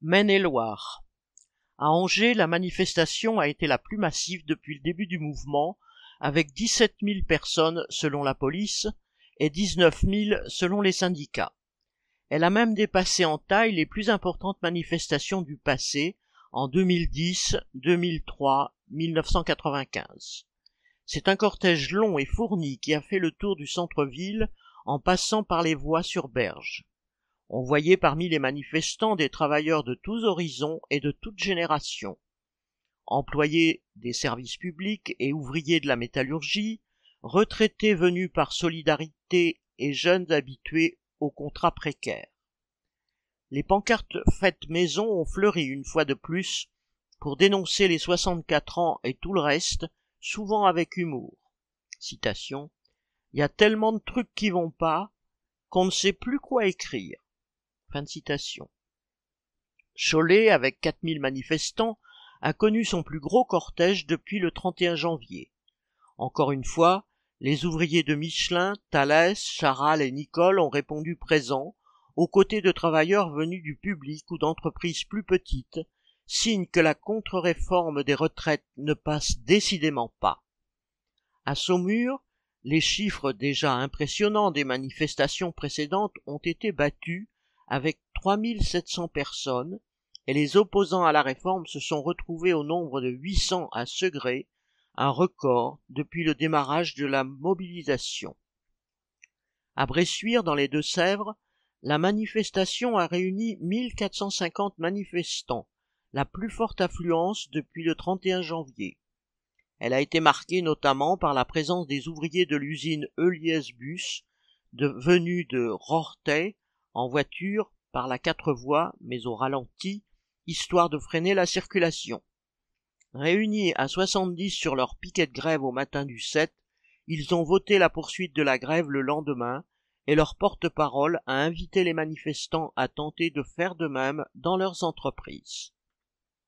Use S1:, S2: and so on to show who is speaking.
S1: Maine-et-Loire. À Angers, la manifestation a été la plus massive depuis le début du mouvement, avec 17 000 personnes selon la police et 19 000 selon les syndicats. Elle a même dépassé en taille les plus importantes manifestations du passé en 2010, 2003, 1995. C'est un cortège long et fourni qui a fait le tour du centre-ville en passant par les voies sur berge. On voyait parmi les manifestants des travailleurs de tous horizons et de toutes générations. Employés des services publics et ouvriers de la métallurgie, retraités venus par solidarité et jeunes habitués aux contrats précaires. Les pancartes faites maison ont fleuri une fois de plus pour dénoncer les 64 ans et tout le reste, souvent avec humour. Citation. Il y a tellement de trucs qui vont pas qu'on ne sait plus quoi écrire. Fin de citation. Cholet, avec 4000 manifestants, a connu son plus gros cortège depuis le 31 janvier. Encore une fois, les ouvriers de Michelin, Thalès, Charal et Nicole ont répondu présents, aux côtés de travailleurs venus du public ou d'entreprises plus petites, signe que la contre-réforme des retraites ne passe décidément pas. À Saumur, les chiffres déjà impressionnants des manifestations précédentes ont été battus avec 3700 personnes, et les opposants à la réforme se sont retrouvés au nombre de 800 à Segré, un record depuis le démarrage de la mobilisation. À Bressuire, dans les Deux-Sèvres, la manifestation a réuni 1450 manifestants, la plus forte affluence depuis le 31 janvier. Elle a été marquée notamment par la présence des ouvriers de l'usine Euliès Bus, de, venus de Rortay, en voiture par la quatre voies, mais au ralenti, histoire de freiner la circulation. Réunis à 70 sur leur piquet de grève au matin du 7, ils ont voté la poursuite de la grève le lendemain et leur porte-parole a invité les manifestants à tenter de faire de même dans leurs entreprises.